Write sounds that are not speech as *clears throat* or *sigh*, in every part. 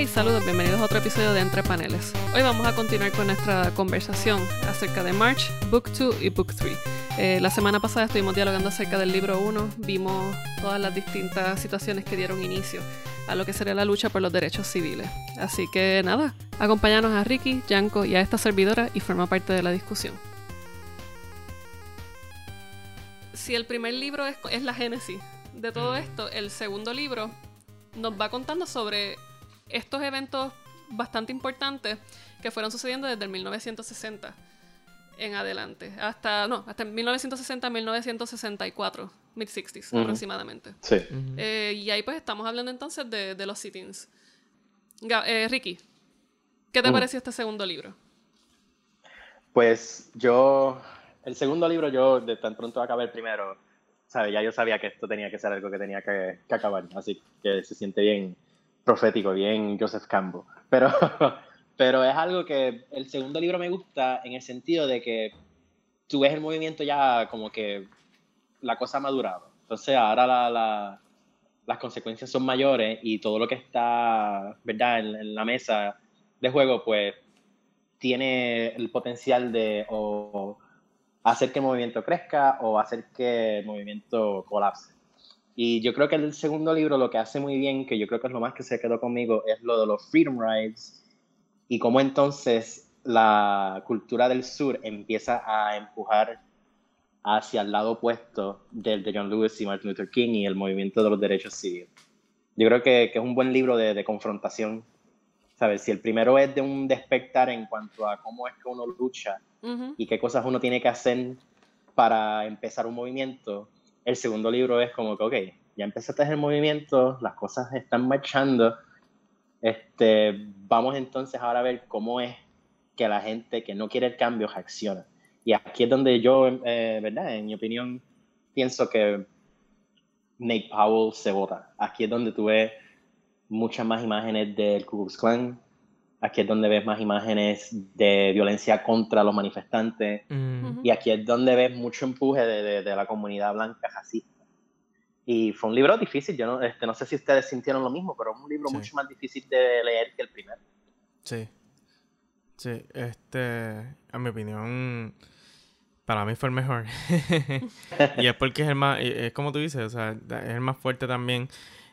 Hey, saludos, bienvenidos a otro episodio de Entre Paneles. Hoy vamos a continuar con nuestra conversación acerca de March, Book 2 y Book 3. Eh, la semana pasada estuvimos dialogando acerca del libro 1, vimos todas las distintas situaciones que dieron inicio a lo que sería la lucha por los derechos civiles. Así que nada, acompáñanos a Ricky, Yanko y a esta servidora y forma parte de la discusión. Si el primer libro es, es la génesis de todo esto, el segundo libro nos va contando sobre estos eventos bastante importantes que fueron sucediendo desde el 1960 en adelante, hasta, no, hasta 1960-1964, mid-60s aproximadamente. Sí. Eh, y ahí pues estamos hablando entonces de, de los sittings. Eh, Ricky, ¿qué te pareció este segundo libro? Pues yo, el segundo libro yo de tan pronto acabé el primero, ¿sabes? Ya yo sabía que esto tenía que ser algo que tenía que, que acabar, así que se siente bien profético, bien Joseph Campbell. Pero, *laughs* pero es algo que el segundo libro me gusta en el sentido de que tú ves el movimiento ya como que la cosa ha madurado. Entonces ahora la, las consecuencias son mayores y todo lo que está, ¿verdad?, en, la mesa de juego, pues tiene el potencial de o hacer que el movimiento crezca o hacer que el movimiento colapse. Y yo creo que el segundo libro lo que hace muy bien, que yo creo que es lo más que se quedó conmigo, es lo de los freedom rides y cómo entonces la cultura del sur empieza a empujar hacia el lado opuesto del de John Lewis y Martin Luther King y el movimiento de los derechos civiles. Yo creo que, que es un buen libro de, de, confrontación. ¿Sabes? Si el primero es de un despertar en cuanto a cómo es que uno lucha y qué cosas uno tiene que hacer para empezar un movimiento, el segundo libro es como que, ok, ya empezaste el movimiento, las cosas están marchando, este, vamos entonces ahora a ver cómo es que la gente que no quiere el cambio reacciona. Y aquí es donde yo, eh, ¿verdad? En mi opinión, pienso que Nate Powell se vota. Aquí es donde tú ves muchas más imágenes del Ku Klux Klan, Aquí es donde ves más imágenes de violencia contra los manifestantes. Mm. Y aquí es donde ves mucho empuje de, de, la comunidad blanca racista. Y fue un libro difícil. Yo no, este, no sé si ustedes sintieron lo mismo, pero es un libro mucho más difícil de leer que el primero. Sí. Sí, este, a mi opinión, para mí fue el mejor. *laughs* y es porque es el más, es como tú dices, o sea, es el más fuerte también.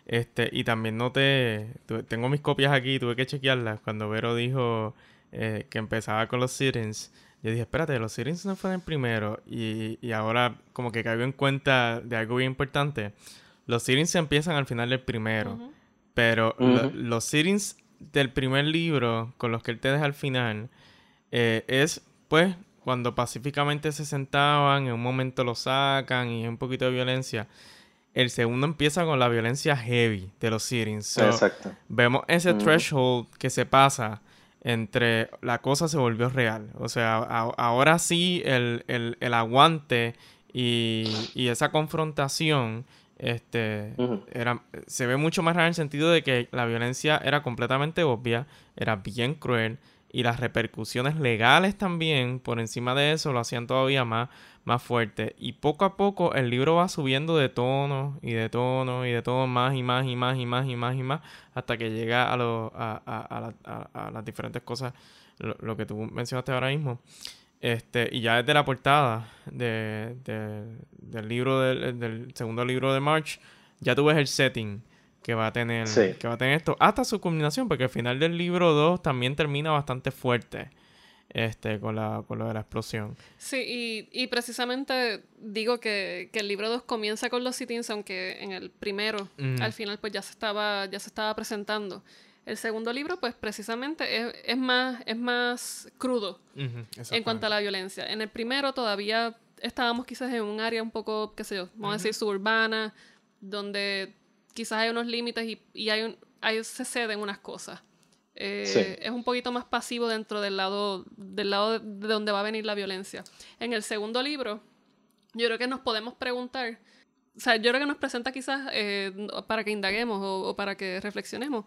Este, y también noté, tengo mis copias aquí, tuve que chequearlas. Cuando Vero dijo eh, que empezaba con los sittings, yo dije, espérate, los sittings no fueron el primero. Y, y ahora como que caigo en cuenta de algo bien importante. Los sittings empiezan al final del primero. Pero los sittings del primer libro, con los que él te deja al final, eh, es pues cuando pacíficamente se sentaban, en un momento lo sacan y un poquito de violencia. El segundo empieza con la violencia heavy de los sittings. Exacto. Vemos ese threshold que se pasa entre la cosa se volvió real. O sea, ahora sí el, aguante y, esa confrontación este, era, se ve mucho más real en el sentido de que la violencia era completamente obvia, era bien cruel y las repercusiones legales también por encima de eso lo hacían todavía más, más fuerte. Y poco a poco el libro va subiendo de tono y de tono y de tono más y más y más y más y más y más hasta que llega a, lo, a, a, a, las diferentes cosas, lo, que tú mencionaste ahora mismo. Este, y ya desde la portada de, del libro del, del, segundo libro de March, ya tú ves el setting que va a tener que va a tener esto hasta su culminación, porque al final del libro 2 también termina bastante fuerte este, con, la, con lo de la explosión. Sí, y, precisamente digo que, el libro 2 comienza con los sit-ins, aunque en el primero, al final, pues ya se estaba, ya se estaba presentando. El segundo libro, pues precisamente es, más, es más crudo en cuanto a la violencia. En el primero todavía estábamos quizás en un área un poco, qué sé yo, vamos a decir suburbana, donde quizás hay unos límites y, y hay, un, hay se ceden unas cosas. Eh, es un poquito más pasivo dentro del lado, del lado de donde va a venir la violencia. En el segundo libro, yo creo que nos podemos preguntar, o sea, yo creo que nos presenta quizás eh, para que indaguemos o, para que reflexionemos,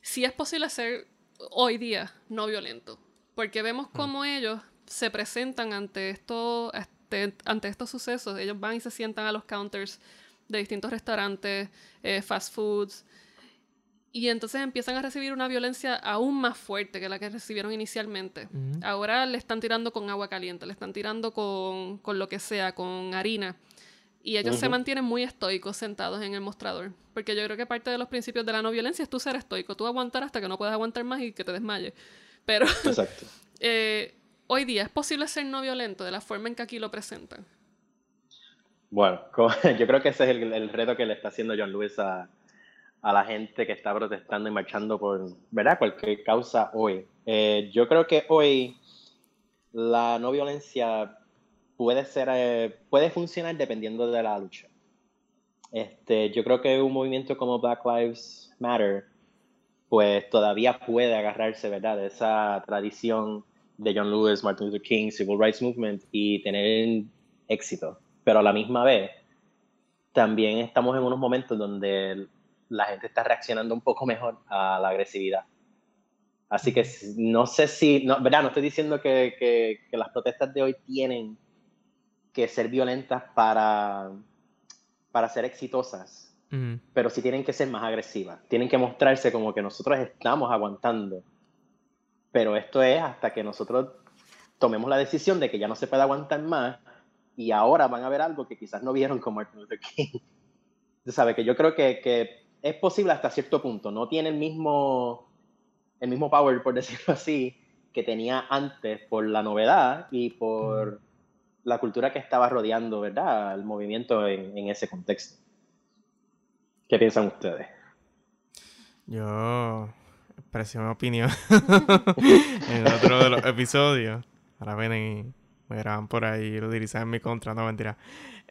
si es posible ser hoy día no violento. Porque vemos mm. cómo ellos se presentan ante, esto, este, ante estos sucesos. Ellos van y se sientan a los counters de distintos restaurantes, eh, fast foods, y entonces empiezan a recibir una violencia aún más fuerte que la que recibieron inicialmente. Ahora le están tirando con agua caliente, le están tirando con, con lo que sea, con harina. Y ellos se mantienen muy estoicos sentados en el mostrador. Porque yo creo que parte de los principios de la no violencia es tú ser estoico, tú aguantar hasta que no puedas aguantar más y que te desmayes. Pero *laughs* eh, hoy día es posible ser no violento de la forma en que aquí lo presentan. Bueno, *laughs* yo creo que ese es el, reto que le está haciendo John Lewis a, a la gente que está protestando y marchando por, ¿verdad? Cualquier causa hoy. Eh, yo creo que hoy la no violencia puede ser, eh, puede funcionar dependiendo de la lucha. Este, yo creo que un movimiento como Black Lives Matter, pues todavía puede agarrarse, ¿verdad? De esa tradición de John Lewis, Martin Luther King, Civil Rights Movement y tener éxito. Pero a la misma vez, también estamos en unos momentos donde la gente está reaccionando un poco mejor a la agresividad. Así que no sé si, no, ¿verdad? No estoy diciendo que, que, las protestas de hoy tienen que ser violentas para, para ser exitosas, pero sí tienen que ser más agresivas. Tienen que mostrarse como que nosotros estamos aguantando. Pero esto es hasta que nosotros tomemos la decisión de que ya no se puede aguantar más y ahora van a ver algo que quizás no vieron como Martin Luther King. *laughs* ¿Sabe? Que yo creo que, que es posible hasta cierto punto. No tiene el mismo, el mismo power, por *laughs* decirlo así, que tenía antes por la novedad y por la cultura que estaba rodeando, ¿verdad? El movimiento en, ese contexto. ¿Qué piensan ustedes? Yo expresé mi opinión *laughs* en otro de los episodios. Ahora vienen y me graban por ahí y lo utilizan en mi contra, no mentira.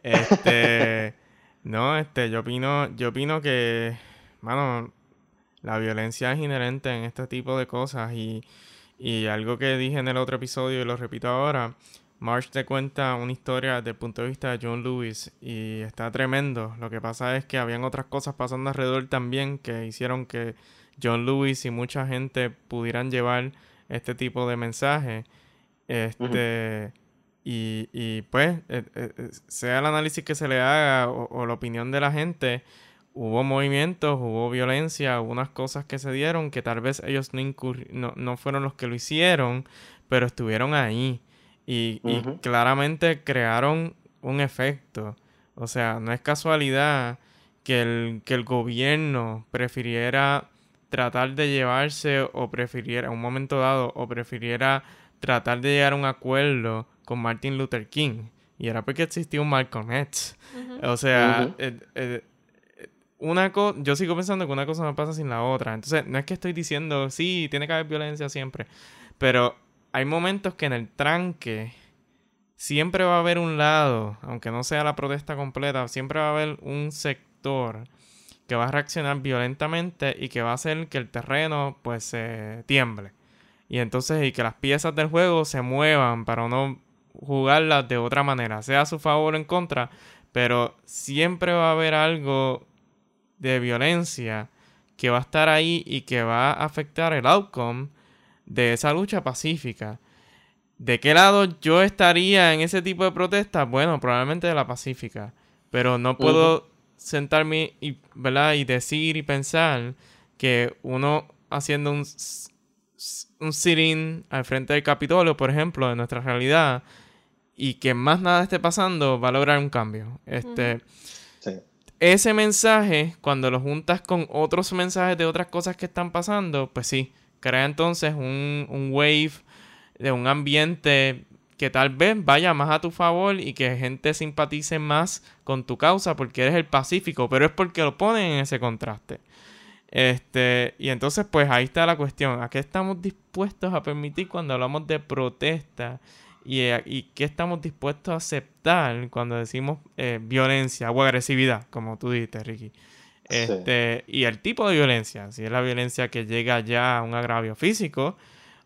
Este. *laughs* No, este, yo opino, yo opino que, mano, la violencia es inherente en este tipo de cosas y, y algo que dije en el otro episodio y lo repito ahora, March te cuenta una historia desde el punto de vista de John Lewis y está tremendo. Lo que pasa es que habían otras cosas pasando alrededor también que hicieron que John Lewis y mucha gente pudieran llevar este tipo de mensaje. Este, y, y pues, eh, eh, eh, sea el análisis que se le haga o, la opinión de la gente, hubo movimientos, hubo violencia, hubo unas cosas que se dieron que tal vez ellos no, no, fueron los que lo hicieron, pero estuvieron ahí. Y, y, claramente crearon un efecto. O sea, no es casualidad que el, que el gobierno prefiriera tratar de llevarse o prefiriera, en un momento dado, o prefiriera tratar de llegar a un acuerdo con Martin Luther King. Y era porque existía un Malcolm X. O sea, eh, eh, una cosa, yo sigo pensando que una cosa no pasa sin la otra. Entonces, no es que estoy diciendo, sí, tiene que haber violencia siempre. Pero hay momentos que en el tranque siempre va a haber un lado, aunque no sea la protesta completa, siempre va a haber un sector que va a reaccionar violentamente y que va a hacer que el terreno pues se tiemble. Y entonces y que las piezas del juego se muevan para no jugarlas de otra manera, sea a su favor o en contra, pero siempre va a haber algo de violencia que va a estar ahí y que va a afectar el outcome de esa lucha pacífica. ¿De qué lado yo estaría en ese tipo de protestas? Bueno, probablemente de la pacífica, pero no puedo sentarme y, ¿verdad? y decir y pensar que uno haciendo un, un sitting al frente del Capitolio, por ejemplo, de nuestra realidad, y que más nada esté pasando, va a lograr un cambio. Este, Ese mensaje, cuando lo juntas con otros mensajes de otras cosas que están pasando, pues sí, crea entonces un, un wave de un ambiente que tal vez vaya más a tu favor y que gente simpatice más con tu causa porque eres el pacífico, pero es porque lo ponen en ese contraste. Este, y entonces, pues ahí está la cuestión. ¿A qué estamos dispuestos a permitir cuando hablamos de protesta? Eh, y, qué estamos dispuestos a aceptar cuando decimos eh, violencia o agresividad, como tú dijiste, Ricky. Este, Y el tipo de violencia, si es la violencia que llega ya a un agravio físico,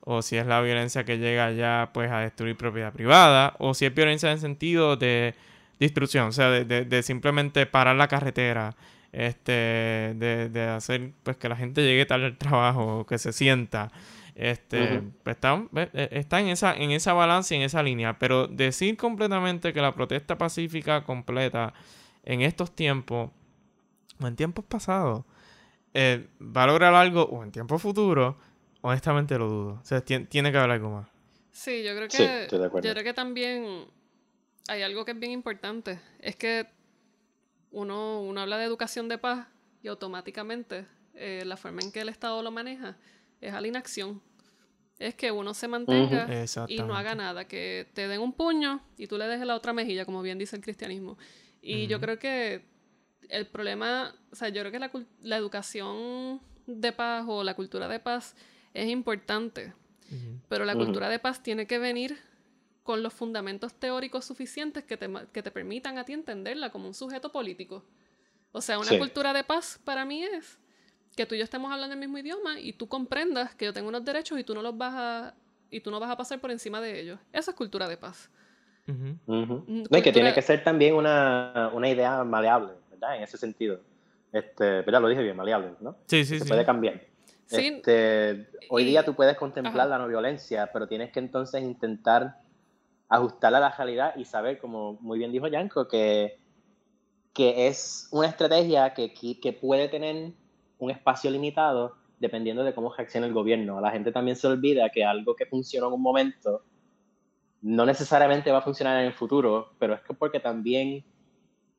o si es la violencia que llega ya pues a destruir propiedad privada, o si es violencia en sentido de destrucción, o sea, de, de, simplemente parar la carretera, este, de, de, hacer pues que la gente llegue tarde al trabajo, que se sienta, este, eh, está, en esa, en esa balanza y en esa línea. Pero decir completamente que la protesta pacífica completa en estos tiempos, o en tiempos pasados, eh, va a lograr algo o en tiempo futuro, honestamente lo dudo. O sea, tiene que haber algo más. Sí, yo creo que, yo creo que también hay algo que es bien importante. Es que uno, uno habla de educación de paz y automáticamente eh, la forma en que el Estado lo maneja es a la inacción. Es que uno se mantenga y no haga nada, que te den un puño y tú le dejes la otra mejilla, como bien dice el cristianismo. Y yo creo que el problema, o sea, yo creo que la, la, educación de paz o la cultura de paz es importante, pero la cultura de paz tiene que venir con los fundamentos teóricos suficientes que te, que te permitan a ti entenderla como un sujeto político. O sea, una cultura de paz para mí es que tú y yo estemos hablando el mismo idioma y tú comprendas que yo tengo unos derechos y tú no los vas a y tú no vas a pasar por encima de ellos. Esa es cultura de paz. Mm, que tiene que ser también una, una, idea maleable, ¿verdad? En ese sentido. Este, pero lo dije bien, maleable, ¿no? Sí, sí, Se sí. puede cambiar. Este, hoy día tú puedes contemplar la no violencia, pero tienes que entonces intentar ajustarla a la realidad y saber, como muy bien dijo Yanko, que, que es una estrategia que, que puede tener un espacio limitado dependiendo de cómo reaccione el gobierno. La gente también se olvida que algo que funcionó en un momento no necesariamente va a funcionar en el futuro, pero es que porque también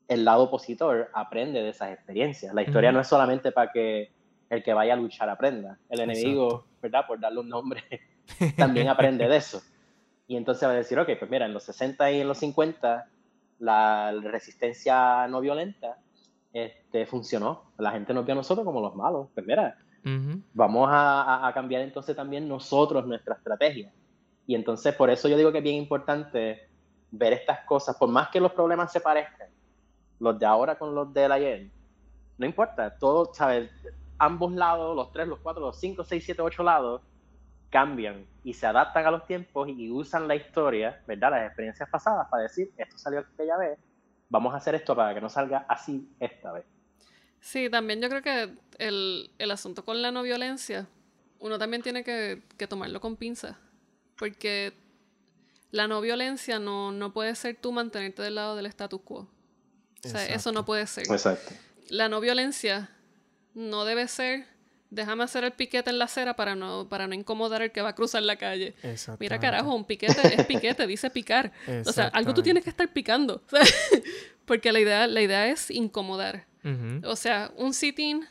el lado opositor aprende de esas experiencias. La historia no es solamente para que el que vaya a luchar aprenda. El enemigo, ¿verdad? Por darle un nombre, *laughs* también aprende de eso. Y entonces va a decir, ok, pues mira, en los 60 y en los 50 la resistencia no violenta este, funcionó. La gente nos vio a nosotros como los malos. Pues mira, vamos a, a, cambiar entonces también nosotros nuestra estrategia. Y entonces por eso yo digo que es bien importante ver estas cosas, por más que los problemas se parezcan, los de ahora con los del ayer, no importa, todo, ¿sabes? Ambos lados, los tres, los cuatro, los cinco, seis, siete, ocho lados, cambian y se adaptan a los tiempos y usan la historia, ¿verdad? Las experiencias pasadas para decir, esto salió aquella vez, vamos a hacer esto para que no salga así esta vez. Sí, también yo creo que el, el asunto con la no violencia, uno también tiene que, que tomarlo con pinzas, porque la no violencia no, no puede ser tú mantenerte del lado del status quo. O sea, eso no puede ser. Exacto. La no violencia no debe ser déjame hacer el piquete en la acera para no, para no incomodar al que va a cruzar la calle. Mira, carajo, un piquete es piquete, dice picar. O sea, algo tú tienes que estar picando. *laughs* Porque la idea, la idea es incomodar. O sea, un sit-in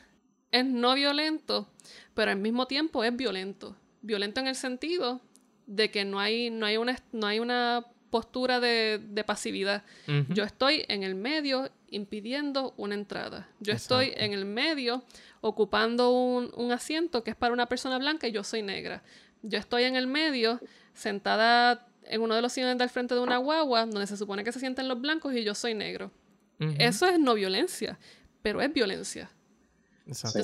es no violento, pero al mismo tiempo es violento. Violento en el sentido de que no hay, no hay, una, no hay una postura de, de pasividad. Yo estoy en el medio impidiendo una entrada. Yo estoy en el medio ocupando un, un, asiento que es para una persona blanca y yo soy negra. Yo estoy en el medio sentada en uno de los sillones del frente de una guagua donde se supone que se sienten los blancos y yo soy negro. Eso es no violencia, pero es violencia.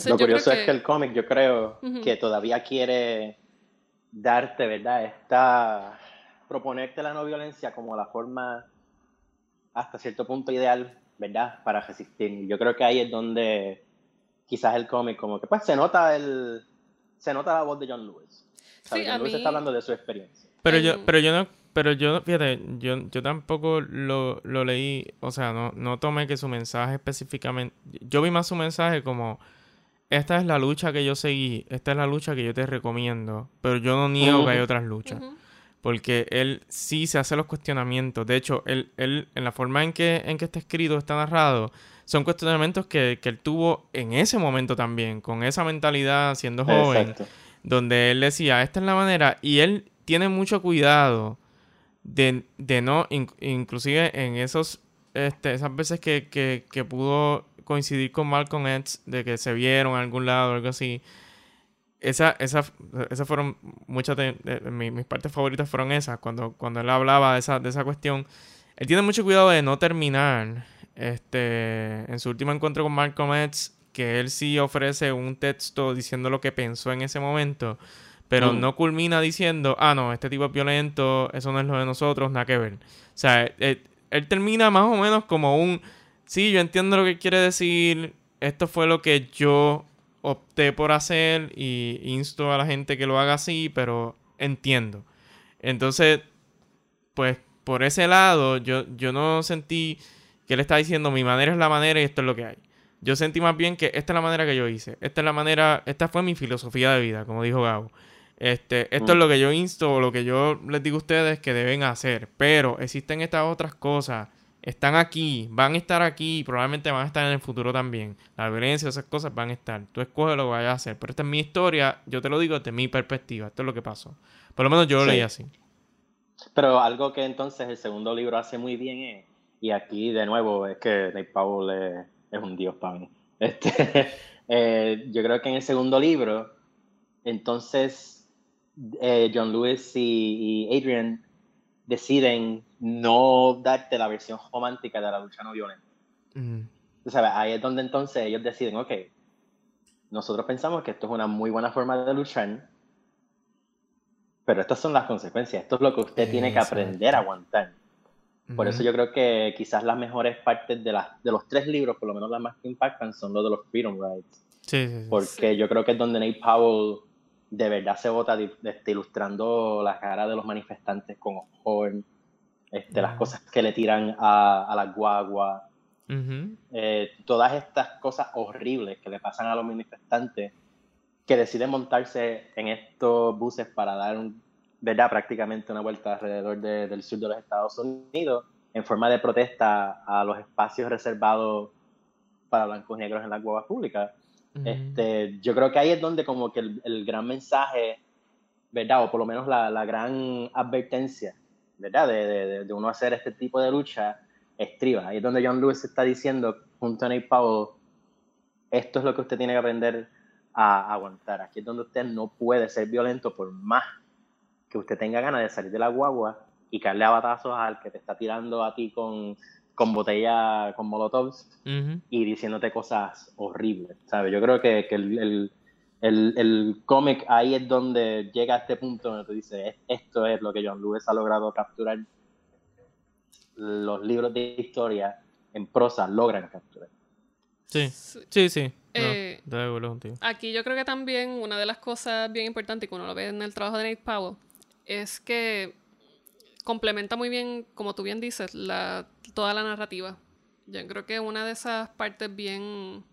lo curioso es que el cómic yo creo que todavía quiere darte, ¿verdad? Esta proponerte la no violencia como la forma hasta cierto punto ideal, ¿verdad? Para resistir. Yo creo que ahí es donde quizás el cómic como que pues se nota el se nota la voz de John Lewis. Sí, John Lewis está hablando de su experiencia. Pero yo pero yo no pero yo fíjate, yo, yo tampoco lo, lo leí, o sea, no, no tomé que su mensaje específicamente, yo vi más su mensaje como esta es la lucha que yo seguí, esta es la lucha que yo te recomiendo, pero yo no niego que hay otras luchas porque él sí se hace los cuestionamientos. De hecho, él, él en la forma en que, en que está escrito, está narrado, son cuestionamientos que, él tuvo en ese momento también, con esa mentalidad siendo joven, donde él decía, esta es la manera, y él tiene mucho cuidado de, no, inclusive en esos, este, esas veces que, que, que pudo coincidir con Malcolm X, de que se vieron en algún lado o algo así, esa, esa, esas fueron muchas de, mis, partes favoritas fueron esas, cuando, cuando él hablaba de esa, de esa cuestión. Él tiene mucho cuidado de no terminar este, en su último encuentro con Malcolm X, que él sí ofrece un texto diciendo lo que pensó en ese momento, pero mm. no culmina diciendo, ah, no, este tipo es violento, eso no es lo de nosotros, nada que ver. O sea, él, él termina más o menos como un, sí, yo entiendo lo que quiere decir, esto fue lo que yo opté por hacer y insto a la gente que lo haga así, pero entiendo. Entonces, pues por ese lado, yo, yo no sentí que él está diciendo mi manera es la manera y esto es lo que hay. Yo sentí más bien que esta es la manera que yo hice. Esta es la manera, esta fue mi filosofía de vida, como dijo Gabo. Este, esto es mm. lo que yo insto, lo que yo les digo a ustedes que deben hacer. Pero existen estas otras cosas. Están aquí, van a estar aquí y probablemente van a estar en el futuro también. La violencia, esas cosas van a estar. Tú escoges lo que vayas a hacer. Pero esta es mi historia, yo te lo digo desde mi perspectiva. Esto es lo que pasó. Por lo menos yo lo leí así. Pero algo que entonces el segundo libro hace muy bien es, y aquí de nuevo es que Nate Powell es, un dios para mí. *laughs* Este, eh, yo creo que en el segundo libro, entonces eh, John Lewis y, Adrian deciden no darte la versión romántica de la lucha no violenta. ahí es donde entonces ellos deciden, ok, nosotros pensamos que esto es una muy buena forma de luchar, pero estas son las consecuencias, esto es lo que usted tiene que aprender a aguantar. Por eso yo creo que quizás las mejores partes de, las, de los tres libros, por lo menos las más que impactan, son los de los Freedom Rides. Sí, sí, Porque yo creo que es donde Nate Powell de verdad se vota este, ilustrando la cara de los manifestantes con horn, este, las cosas que le tiran a, a la guagua, eh, todas estas cosas horribles que le pasan a los manifestantes que deciden montarse en estos buses para dar, ¿verdad? prácticamente una vuelta alrededor del sur de los Estados Unidos en forma de protesta a los espacios reservados para blancos y negros en las guaguas públicas. este, yo creo que ahí es donde como que el, gran mensaje, ¿verdad? O por lo menos la, la gran advertencia, ¿verdad? De, de, de, uno hacer este tipo de lucha estriba. Ahí es donde John Lewis está diciendo, junto a Nate Powell, esto es lo que usted tiene que aprender a aguantar. Aquí es donde usted no puede ser violento por más que usted tenga ganas de salir de la guagua y caerle a batazos al que te está tirando a ti con, con botella, con molotovs y diciéndote cosas horribles, ¿sabes? Yo creo que, que el, el, el, el cómic ahí es donde llega a este punto donde tú dices, esto es lo que John Lewis ha logrado capturar. Los libros de historia en prosa logran capturar. Sí, sí, sí. Eh, aquí yo creo que también una de las cosas bien importantes que uno lo ve en el trabajo de Nate Powell es que complementa muy bien, como tú bien dices, la, toda la narrativa. Yo creo que una de esas partes bien,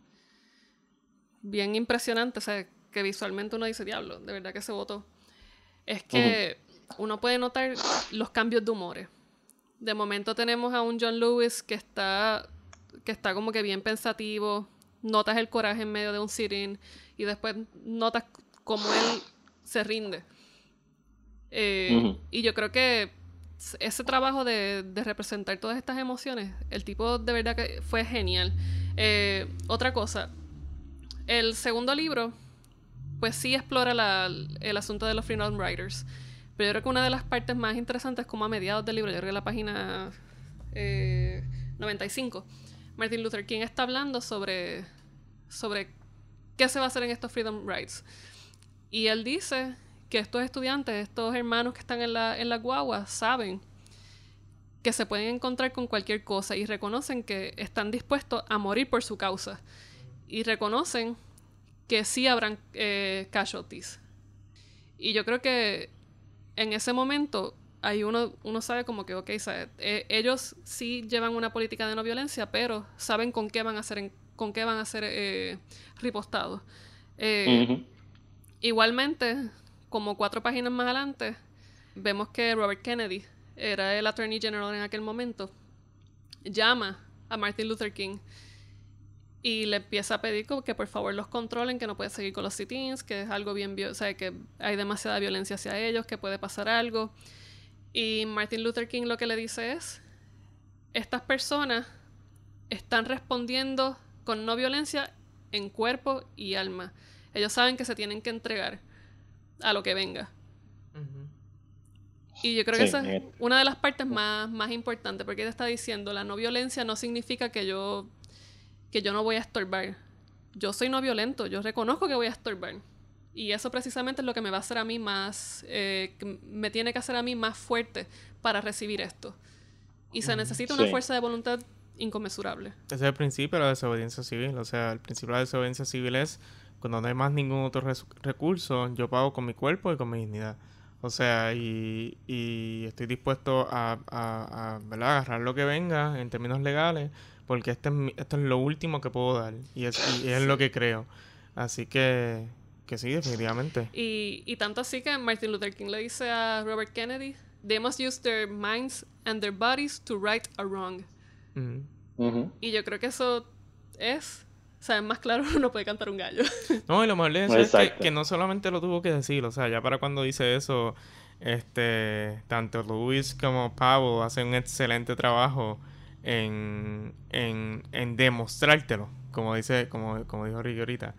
bien impresionantes, o sea, que visualmente uno dice, diablo, de verdad que se votó, es que uno puede notar los cambios de humores. De momento tenemos a un John Lewis que está, que está como que bien pensativo, notas el coraje en medio de un sit y después notas cómo él se rinde. Eh, y yo creo que ese trabajo de, representar todas estas emociones, el tipo de verdad que fue genial. Eh, otra cosa, el segundo libro, pues sí explora el asunto de los Freedom Writers. Pero yo creo que una de las partes más interesantes, como a mediados del libro, yo creo que la página 95, eh, Martin Luther King está hablando sobre, sobre qué se va a hacer en estos Freedom Rights. Y él dice que estos estudiantes, estos hermanos que están en la, en la guagua, saben que se pueden encontrar con cualquier cosa y reconocen que están dispuestos a morir por su causa. Y reconocen que sí habrán eh, casualties. Y yo creo que en ese momento ahí uno, uno sabe como que, ok, eh, ellos sí llevan una política de no violencia, pero saben con qué van a ser, con qué van a ser eh, ripostados. Eh, igualmente, como cuatro páginas más adelante, vemos que Robert Kennedy, era el Attorney General en aquel momento, llama a Martin Luther King y le empieza a pedir que por favor los controlen, que no puede seguir con los sit-ins, que es algo bien, o sea, que hay demasiada violencia hacia ellos, que puede pasar algo. Y Martin Luther King lo que le dice es, estas personas están respondiendo con no violencia en cuerpo y alma. Ellos saben que se tienen que entregar a lo que venga. Y yo creo que esa es eh. una de las partes más, más importantes, porque él está diciendo, la no violencia no significa que yo, que yo no voy a estorbar. Yo soy no violento, yo reconozco que voy a estorbar. Y eso precisamente es lo que me va a hacer a mí más, eh, me tiene que hacer a mí más fuerte para recibir esto. Y se necesita una fuerza de voluntad inconmensurable. Ese es el principio de la desobediencia civil. O sea, el principio de la desobediencia civil es cuando no hay más ningún otro recurso, yo pago con mi cuerpo y con mi dignidad. O sea, y, estoy dispuesto a, agarrar lo que venga en términos legales, porque este es, esto es lo último que puedo dar y es, es lo que creo. Así que, que sí, definitivamente. Y, y tanto así que Martin Luther King le dice a Robert Kennedy, they must use their minds and their bodies to right a wrong. Y yo creo que eso es o sea, más claro *laughs* no puede cantar un gallo. *laughs* No, y lo mejor de es que, no solamente lo tuvo que decir, o sea, ya para cuando dice eso, este, tanto Luis como Pablo hacen un excelente trabajo en, en, en demostrártelo, como dice, como, como dijo Ricky ahorita.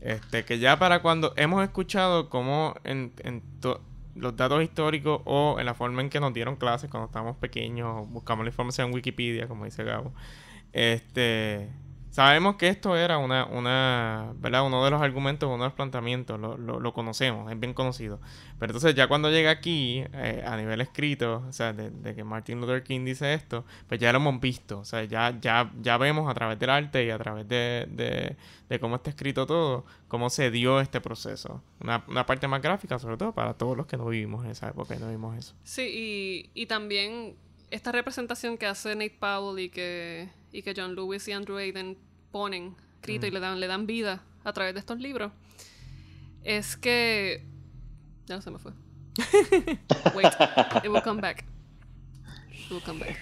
Este, que ya para cuando hemos escuchado cómo en, en los datos históricos o en la forma en que nos dieron clases cuando estábamos pequeños, buscamos la información en Wikipedia, como dice Gabo, este Sabemos que esto era una, una, ¿verdad? Uno de los argumentos, uno de los planteamientos, lo, lo, conocemos, es bien conocido. Pero entonces ya cuando llega aquí, eh, a nivel escrito, o sea, de, que Martin Luther King dice esto, pues ya lo hemos visto. O sea, ya, ya, ya vemos a través del arte y a través de, de, cómo está escrito todo, cómo se dio este proceso. Una, una, parte más gráfica, sobre todo para todos los que no vivimos en esa época y no vimos eso. Sí, y, y también esta representación que hace Nate Powell y que, y que John Lewis y Andrew Aiden ponen escrito y le dan, le dan vida a través de estos libros, es que. Ya no se me fue. *laughs* Wait, it will come back. It will come back.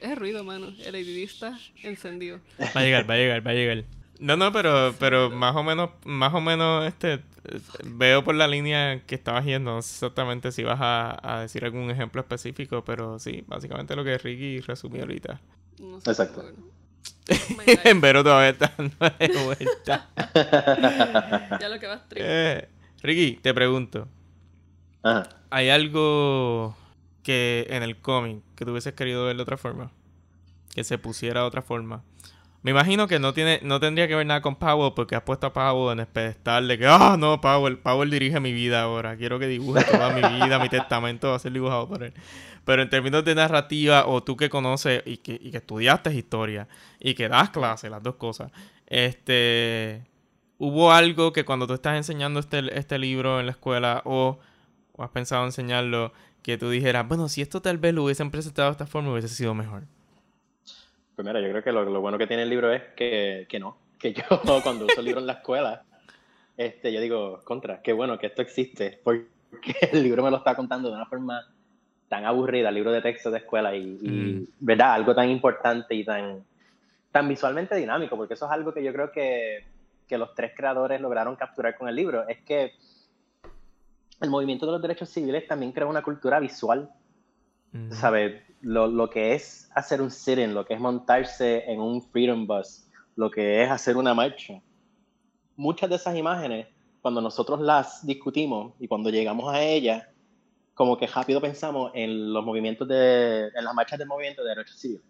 Es ruido, mano. El editista encendido. Va a llegar, va a llegar, va a llegar. No, no, pero, pero más o menos, más o menos, este, veo por la línea que estabas yendo, no sé exactamente si vas a, a, decir algún ejemplo específico, pero sí, básicamente lo que Ricky resumió ahorita. Exacto. *laughs* en Vero todavía está de vuelta. *laughs* ya lo que vas eh, Ricky, te pregunto. ¿Hay algo que en el cómic que tú hubieses querido ver de otra forma? Que se pusiera de otra forma. Me imagino que no tiene, no tendría que ver nada con Powell porque has puesto a Powell en el pedestal de que, ah, no, Powell, dirige mi vida ahora. Quiero que dibuje toda mi vida, mi testamento va a ser dibujado por él. Pero en términos de narrativa, o tú que conoces y que, estudiaste historia y que das clases, las dos cosas, este, ¿hubo algo que cuando tú estás enseñando este, este libro en la escuela o, o has pensado enseñarlo, que tú dijeras, bueno, si esto tal vez lo hubiesen presentado de esta forma, hubiese sido mejor? Pues mira, yo creo que lo, bueno que tiene el libro es que, que no. Que yo *laughs* cuando uso el libro en la escuela, este, yo digo, contra, qué bueno que esto existe, porque *laughs* el libro me lo está contando de una forma tan aburrida, el libro de texto de escuela, y, mm. ¿verdad? Algo tan importante y tan, tan visualmente dinámico, porque eso es algo que yo creo que, que los tres creadores lograron capturar con el libro, es que el movimiento de los derechos civiles también crea una cultura visual, mm. ¿sabes? Lo, lo, que es hacer un sit-in, lo que es montarse en un Freedom Bus, lo que es hacer una marcha. Muchas de esas imágenes, cuando nosotros las discutimos y cuando llegamos a ellas, como que rápido pensamos en los movimientos de, en las marchas del movimiento de derechos civiles.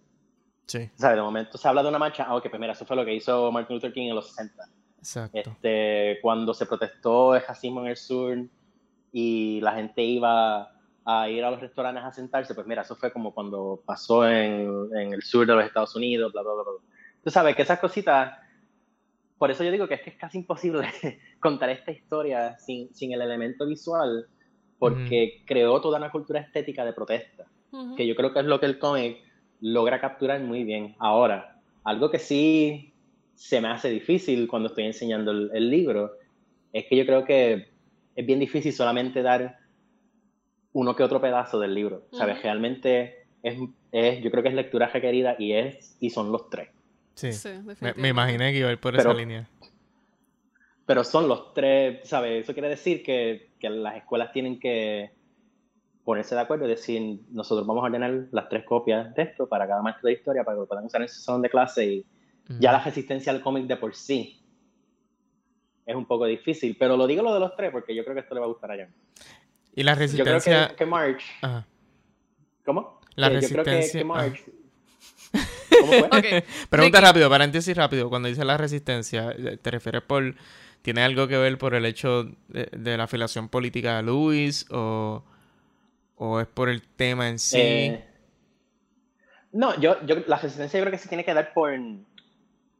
Sí. O sea, de momento se habla de una marcha, ah, ok, pues mira, eso fue lo que hizo Martin Luther King en los 60. Exacto. Este, cuando se protestó el racismo en el sur y la gente iba a ir a los restaurantes a sentarse, pues mira, eso fue como cuando pasó en, en el sur de los Estados Unidos, bla, bla, bla, bla. Tú sabes que esas cositas, por eso yo digo que es que es casi imposible *laughs* contar esta historia sin, sin el elemento visual, porque creó toda una cultura estética de protesta, que yo creo que es lo que el cómic logra capturar muy bien. Ahora, algo que sí se me hace difícil cuando estoy enseñando el, libro, es que yo creo que es bien difícil solamente dar uno que otro pedazo del libro, ¿sabes? Realmente es, es, yo creo que es lectura requerida y es y son los tres. Sí, me, imaginé que iba a ir por esa línea. Pero son los tres, ¿sabes? Eso quiere decir que que las escuelas tienen que ponerse de acuerdo y decir, nosotros vamos a ordenar las tres copias de esto para cada maestro de historia, para que lo puedan usar en su salón de clase y ya la resistencia al cómic de por sí es un poco difícil, pero lo digo lo de los tres porque yo creo que esto le va a gustar a Jan. Y la resistencia... Yo creo que, March... ¿Cómo? La resistencia... Yo creo que, March... *laughs* ¿Cómo fue? Pregunta rápido, paréntesis rápido. Cuando dice la resistencia, ¿te refieres por ¿Tiene algo que ver por el hecho de, la afiliación política de Luis o, es por el tema en sí? Eh, no, yo, yo, la resistencia yo creo que se tiene que dar por,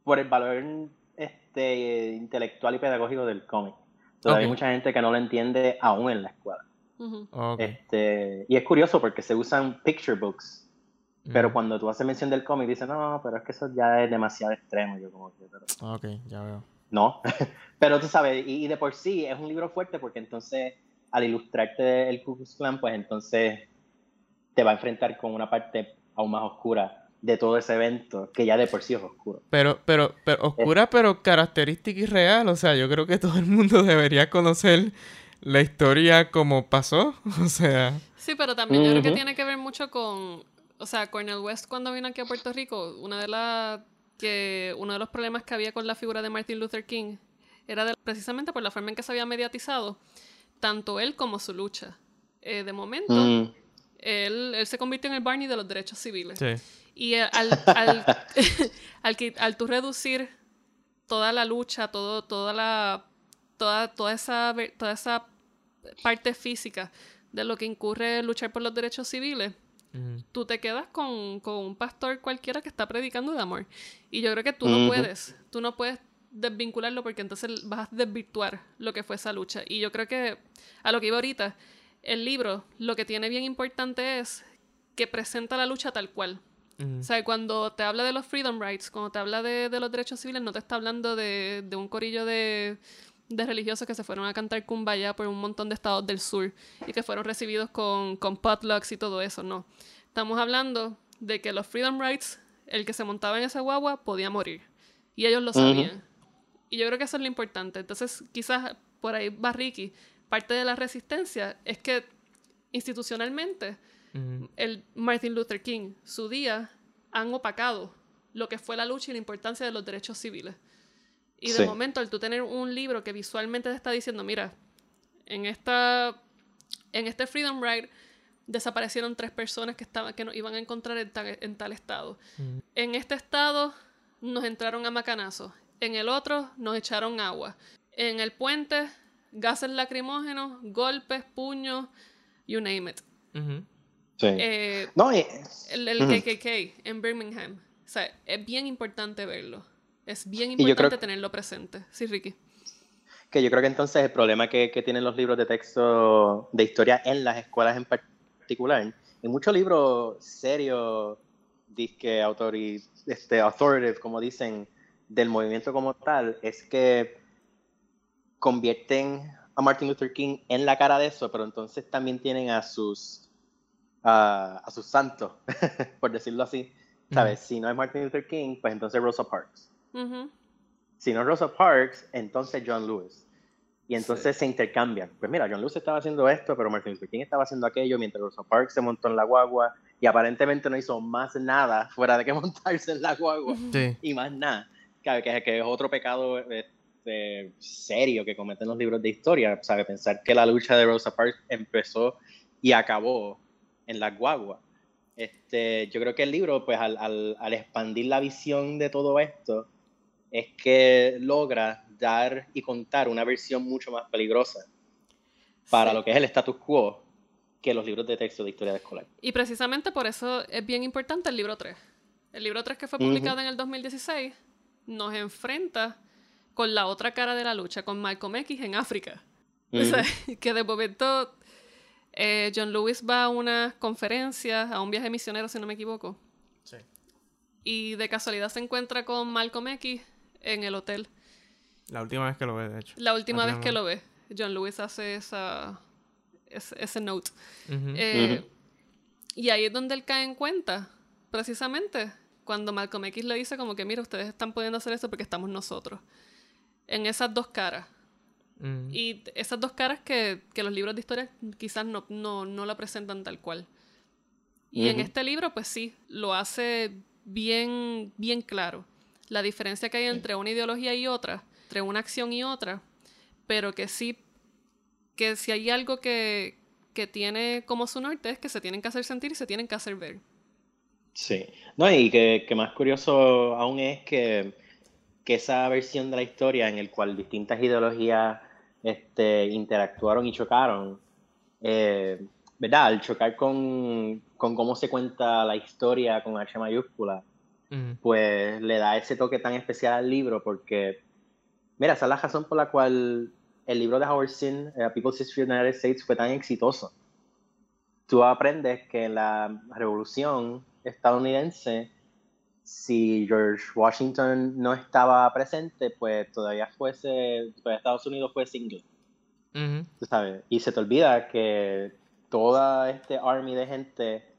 por el valor este, intelectual y pedagógico del cómic. Todavía hay mucha gente que no lo entiende aún en la escuela. Este, y es curioso porque se usan picture books, pero cuando tú haces mención del cómic, dicen, no, pero es que eso ya es demasiado extremo. Yo como que, Ok, ya veo. No, *laughs* pero tú sabes, y, de por sí es un libro fuerte porque entonces al ilustrarte el Ku Klux Klan, pues entonces te va a enfrentar con una parte aún más oscura de todo ese evento, que ya de por sí es oscuro. Pero, pero, pero oscura, pero característica y real. O sea, yo creo que todo el mundo *laughs* debería conocer la historia como pasó. *laughs* O sea. Sí, pero también yo creo que tiene que ver mucho con. O sea, Cornel West cuando vino aquí a Puerto Rico, una de las que uno de los problemas que había con la figura de Martin Luther King era precisamente por la forma en que se había mediatizado tanto él como su lucha. Eh, de momento, mm. él, él, se convirtió en el Barney de los derechos civiles. Sí. Y al, al, *laughs* al, al, tú reducir toda la lucha, todo, toda la toda, toda, esa, toda esa parte física de lo que incurre luchar por los derechos civiles, tú te quedas con, con, un pastor cualquiera que está predicando de amor. Y yo creo que tú no puedes, tú no puedes desvincularlo porque entonces vas a desvirtuar lo que fue esa lucha. Y yo creo que a lo que iba ahorita, el libro lo que tiene bien importante es que presenta la lucha tal cual. O sea, cuando te habla de los freedom rights, cuando te habla de, de los derechos civiles, no te está hablando de, de un corillo de, de, religiosos que se fueron a cantar Kumbaya por un montón de estados del sur y que fueron recibidos con, con potlucks y todo eso, no. Estamos hablando de que los freedom rights, el que se montaba en esa guagua podía morir. Y ellos lo sabían. Y yo creo que eso es lo importante. Entonces, quizás por ahí va Ricky. Parte de la resistencia es que institucionalmente el Martin Luther King, su día, han opacado lo que fue la lucha y la importancia de los derechos civiles. Y de momento, al tú tener un libro que visualmente te está diciendo, mira, en esta en este Freedom Ride desaparecieron tres personas que estaban que nos iban a encontrar en tal, estado. En este estado nos entraron a macanazos. En el otro nos echaron agua. En el puente, gases lacrimógenos, golpes, puños, you name it. Eh, no, el, KKK en Birmingham. O sea, es bien importante verlo. Es bien importante tenerlo presente. Sí, Ricky. Que yo creo que entonces el problema que, que, tienen los libros de texto de historia en las escuelas en particular, en muchos libros serios, disque este, authoritative, como dicen, del movimiento como tal, es que convierten a Martin Luther King en la cara de eso, pero entonces también tienen a sus a, sus santos, *laughs* por decirlo así. ¿Sabes? Si no es Martin Luther King, pues entonces Rosa Parks. Si no es Rosa Parks, entonces John Lewis. Y entonces se intercambian. Pues mira, John Lewis estaba haciendo esto, pero Martin Luther King estaba haciendo aquello, mientras Rosa Parks se montó en la guagua y aparentemente no hizo más nada *laughs* fuera de que montarse en la guagua. Y más nada. Que, que, es otro pecado este, serio que cometen los libros de historia. ¿Sabe? Pensar que la lucha de Rosa Parks empezó y acabó en la guagua. Este, yo creo que el libro, pues al, al, al, expandir la visión de todo esto, es que logra dar y contar una versión mucho más peligrosa para lo que es el status quo que los libros de texto de historia de escolar. Y precisamente por eso es bien importante el libro 3. El libro 3 que fue publicado en el 2016 nos enfrenta con la otra cara de la lucha, con Malcolm X en África. *laughs* o sea, que de momento eh, John Lewis va a una conferencia, a un viaje misionero, si no me equivoco. Sí. Y de casualidad se encuentra con Malcolm X en el hotel. La última vez que lo ve, de hecho. La última, vez que lo ve. John Lewis hace esa, ese, note. Eh, y ahí es donde él cae en cuenta, precisamente, cuando Malcolm X le dice como que, mira, ustedes están pudiendo hacer esto porque estamos nosotros. En esas dos caras. Mm. Y esas dos caras que, los libros de historia quizás no, no, no la presentan tal cual. Y en este libro, pues sí, lo hace bien, bien claro. La diferencia que hay entre una ideología y otra, entre una acción y otra, pero que sí, que si hay algo que, que tiene como su norte es que se tienen que hacer sentir y se tienen que hacer ver. Sí, no, y que, que más curioso aún es que, que, esa versión de la historia en el cual distintas ideologías este, interactuaron y chocaron, eh, ¿verdad? Al chocar con, con, cómo se cuenta la historia con H mayúscula, pues le da ese toque tan especial al libro porque, mira, esa es la razón por la cual el libro de Howard Zinn, uh, People's History of the United States, fue tan exitoso. Tú aprendes que en la revolución estadounidense, si George Washington no estaba presente, pues todavía fuese, pues Estados Unidos fue single. Tú sabes, y se te olvida que toda este army de gente,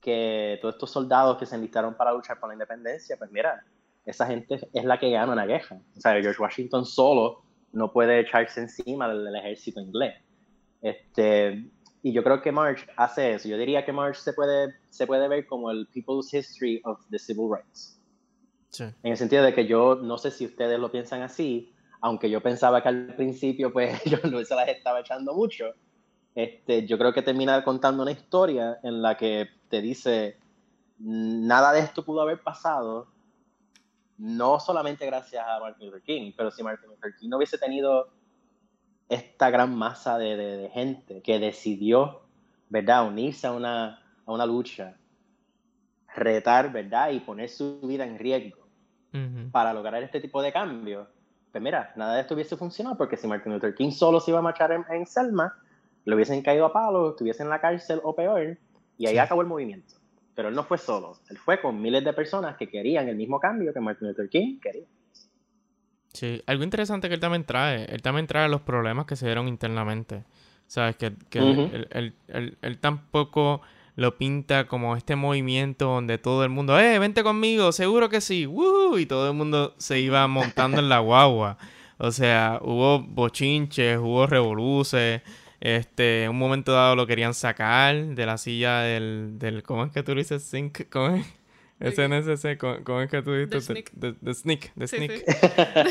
que todos estos soldados que se enlistaron para luchar por la independencia, pues mira, esa gente es la que gana una guerra. O sea, George Washington solo no puede echarse encima del, ejército inglés. Este, y yo creo que March hace eso. Yo diría que March se puede, se puede ver como el People's History of the Civil Rights. En el sentido de que yo no sé si ustedes lo piensan así, aunque yo pensaba que al principio pues *laughs* yo no se las estaba echando mucho. Este, yo creo que termina contando una historia en la que te dice nada de esto pudo haber pasado no solamente gracias a Martin Luther King, pero si Martin Luther King no hubiese tenido esta gran masa de, gente que decidió, ¿verdad?, unirse a una, a una lucha, retar, ¿verdad?, y poner su vida en riesgo para lograr este tipo de cambio, pues mira, nada de esto hubiese funcionado porque si Martin Luther King solo se iba a marchar en, Selma, le hubiesen caído a palo, estuviese en la cárcel o peor, y ahí acabó el movimiento. Pero él no fue solo, él fue con miles de personas que querían el mismo cambio que Martin Luther King quería. Sí, algo interesante que él también trae, él también trae los problemas que se dieron internamente. Sabes, que, él, tampoco lo pinta como este movimiento donde todo el mundo, eh, vente conmigo, seguro que sí, y todo el mundo se iba montando en la guagua. O sea, hubo bochinches, hubo revoluces, este, en un momento dado lo querían sacar de la silla del, del ¿cómo es que tú dices? Sync, ¿cómo es? SNSC, ¿cómo, es que tú dices? De, de, Sneak, de Sneak.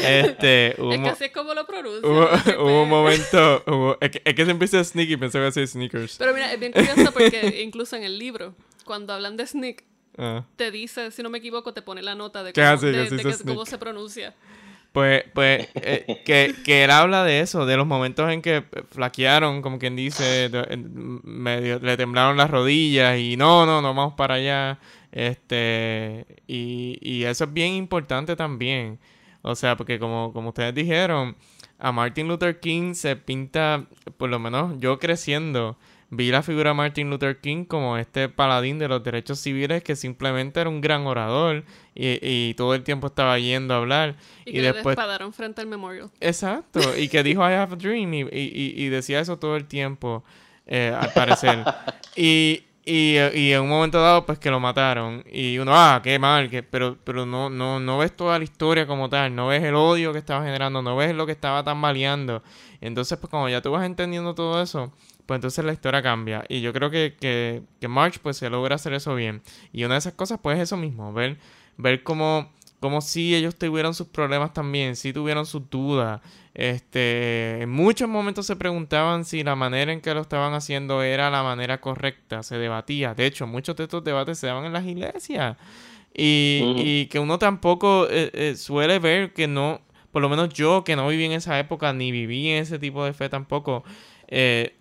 Este, *laughs* es que así es como lo pronuncia. Hubo, *laughs* un momento, es, que, es que se empieza Sneak y pensé que iba a decir Sneakers. Pero mira, es bien curioso porque incluso en el libro, cuando hablan de Sneak, ah. te dice, si no me equivoco, te pone la nota de, cómo se pronuncia. Pues, pues *laughs* eh, que, que, él habla de eso, de los momentos en que flaquearon, como quien dice, medio, le temblaron las rodillas y no, no, no vamos para allá. Este, y, y eso es bien importante también. O sea, porque como, como ustedes dijeron, a Martin Luther King se pinta, por lo menos yo creciendo, vi la figura de Martin Luther King como este paladín de los derechos civiles que simplemente era un gran orador y, todo el tiempo estaba yendo a hablar. Y, que después... le frente al memorial. Exacto, y que dijo I have a dream y, decía eso todo el tiempo, eh, al parecer. y, y, en un momento dado, pues que lo mataron. Y uno, ah, qué mal, que, pero, pero no, no, no ves toda la historia como tal, no ves el odio que estaba generando, no ves lo que estaba tambaleando. Entonces, pues como ya tú vas entendiendo todo eso, pues entonces la historia cambia. Y yo creo que, que, que March pues se logra hacer eso bien. Y una de esas cosas pues es eso mismo, ver, ver cómo, cómo si ellos tuvieron sus problemas también, si tuvieron sus dudas. Este, en muchos momentos se preguntaban si la manera en que lo estaban haciendo era la manera correcta, se debatía. De hecho, muchos de estos debates se daban en las iglesias. Y, y que uno tampoco eh, eh, suele ver que no, por lo menos yo que no viví en esa época, ni viví en ese tipo de fe tampoco, eh,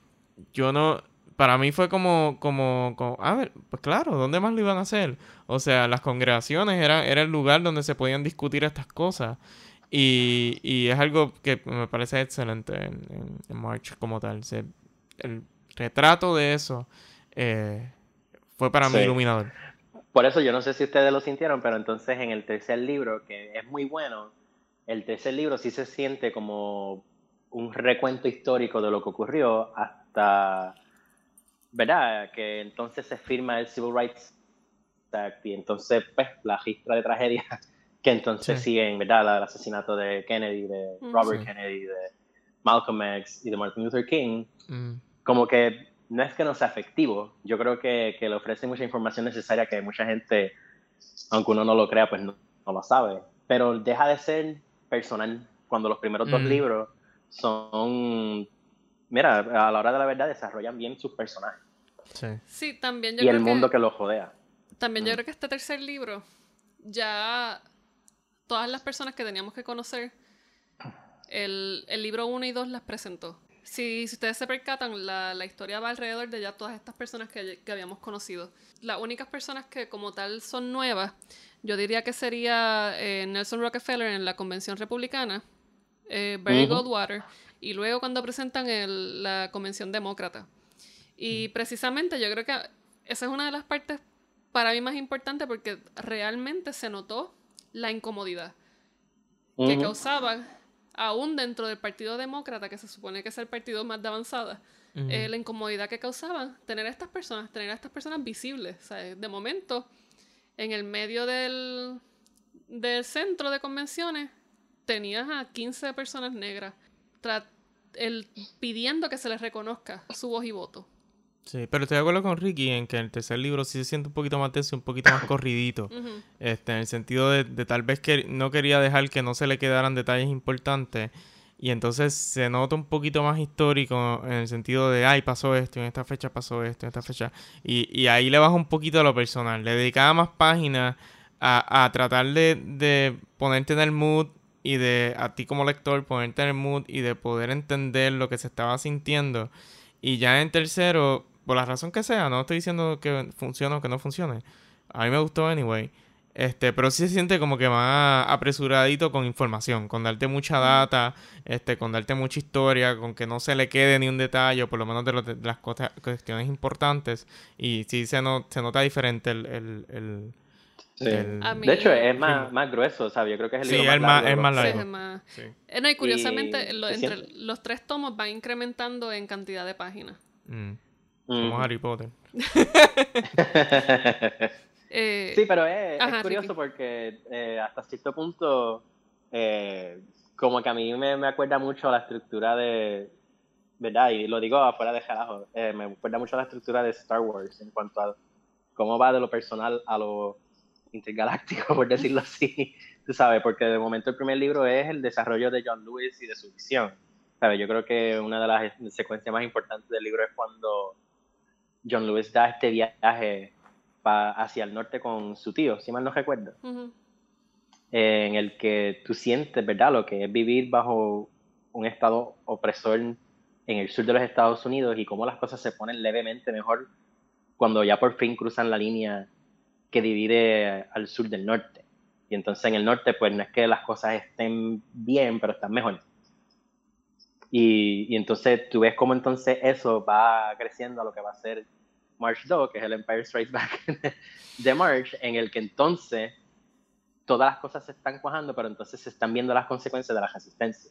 yo no, para mí fue como, como, como, a ver, pues claro, ¿dónde más lo iban a hacer? O sea, las congregaciones era, era el lugar donde se podían discutir estas cosas. Y, y es algo que me parece excelente en, March como tal. el retrato de eso eh, fue para mí iluminador. Por eso yo no sé si ustedes lo sintieron, pero entonces en el tercer libro, que es muy bueno, el tercer libro sí se siente como un recuento histórico de lo que ocurrió hasta, ¿verdad? Que entonces se firma el Civil Rights Act y entonces, pues, la registra de tragedia *laughs* que entonces siguen, ¿verdad? El asesinato de Kennedy, de mm. Robert Kennedy, de Malcolm X y de Martin Luther King, mm. como que no es que no sea efectivo, yo creo que, que, le ofrece mucha información necesaria que mucha gente, aunque uno no lo crea, pues no, no lo sabe, pero deja de ser personal cuando los primeros dos mm. libros son, mira, a la hora de la verdad desarrollan bien sus personajes. Sí, sí también yo Y el mundo que, los rodea. También yo mm. creo que este tercer libro, ya todas las personas que teníamos que conocer, el, el libro 1 y 2 las presentó. Si, si, ustedes se percatan, la, la, historia va alrededor de ya todas estas personas que, que, habíamos conocido. Las únicas personas que como tal son nuevas, yo diría que sería eh, Nelson Rockefeller en la Convención Republicana, eh, Barry Goldwater y luego cuando presentan el, la convención demócrata. Y precisamente yo creo que esa es una de las partes para mí más importantes porque realmente se notó la incomodidad que causaban, aún dentro del Partido Demócrata, que se supone que es el partido más de avanzada, eh, la incomodidad que causaban tener a estas personas, tener a estas personas visibles. De momento, en el medio del, del centro de convenciones, tenías a 15 personas negras el, pidiendo que se les reconozca su voz y voto. Sí, pero estoy de acuerdo con Ricky en que el tercer libro sí se siente un poquito más tenso, un poquito más *coughs* corridito. este, en el sentido de, tal vez que no quería dejar que no se le quedaran detalles importantes. Y entonces se nota un poquito más histórico en el sentido de, ay, pasó esto, en esta fecha pasó esto, en esta fecha. Y, y ahí le baja un poquito a lo personal. Le dedicaba más páginas a, a tratar de, de ponerte en el mood y de a ti como lector ponerte en el mood y de poder entender lo que se estaba sintiendo. Y ya en tercero, por la razón que sea, no estoy diciendo que funcione o que no funcione. A mí me gustó anyway. Este, pero sí se siente como que más apresuradito con información, con darte mucha data, este, con darte mucha historia, con que no se le quede ni un detalle, por lo menos de, las cuestiones importantes. Y sí se, no, se nota diferente el de hecho, es más, más grueso, ¿sabes? Yo creo que es el sí, más, es más, es más largo. Sí, eh, y curiosamente, entre los tres tomos van incrementando en cantidad de páginas. Mm. Como Harry Potter. *laughs* *laughs* Eh, sí, pero es, curioso porque eh, hasta cierto punto, como que a mí me, me acuerda mucho a la estructura de, ¿verdad? Y lo digo afuera de carajo, me acuerda mucho a la estructura de Star Wars en cuanto a cómo va de lo personal a lo intergaláctico, *laughs* por decirlo así, tú sabes, porque de momento el primer libro es el desarrollo de John Lewis y de su visión. ¿Sabes? Yo creo que una de las secuencias más importantes del libro es cuando John Lewis da este viaje hacia el norte con su tío, si mal no recuerdo, en el que tú sientes, ¿verdad?, lo que es vivir bajo un estado opresor en el sur de los Estados Unidos y cómo las cosas se ponen levemente mejor cuando ya por fin cruzan la línea que divide al sur del norte. Y entonces en el norte, pues no es que las cosas estén bien, pero están mejor. Y, y entonces tú ves cómo entonces eso va creciendo a lo que va a ser March 2, que es el Empire Strikes Back *laughs* de March, en el que entonces todas las cosas se están cuajando, pero entonces se están viendo las consecuencias de la resistencia.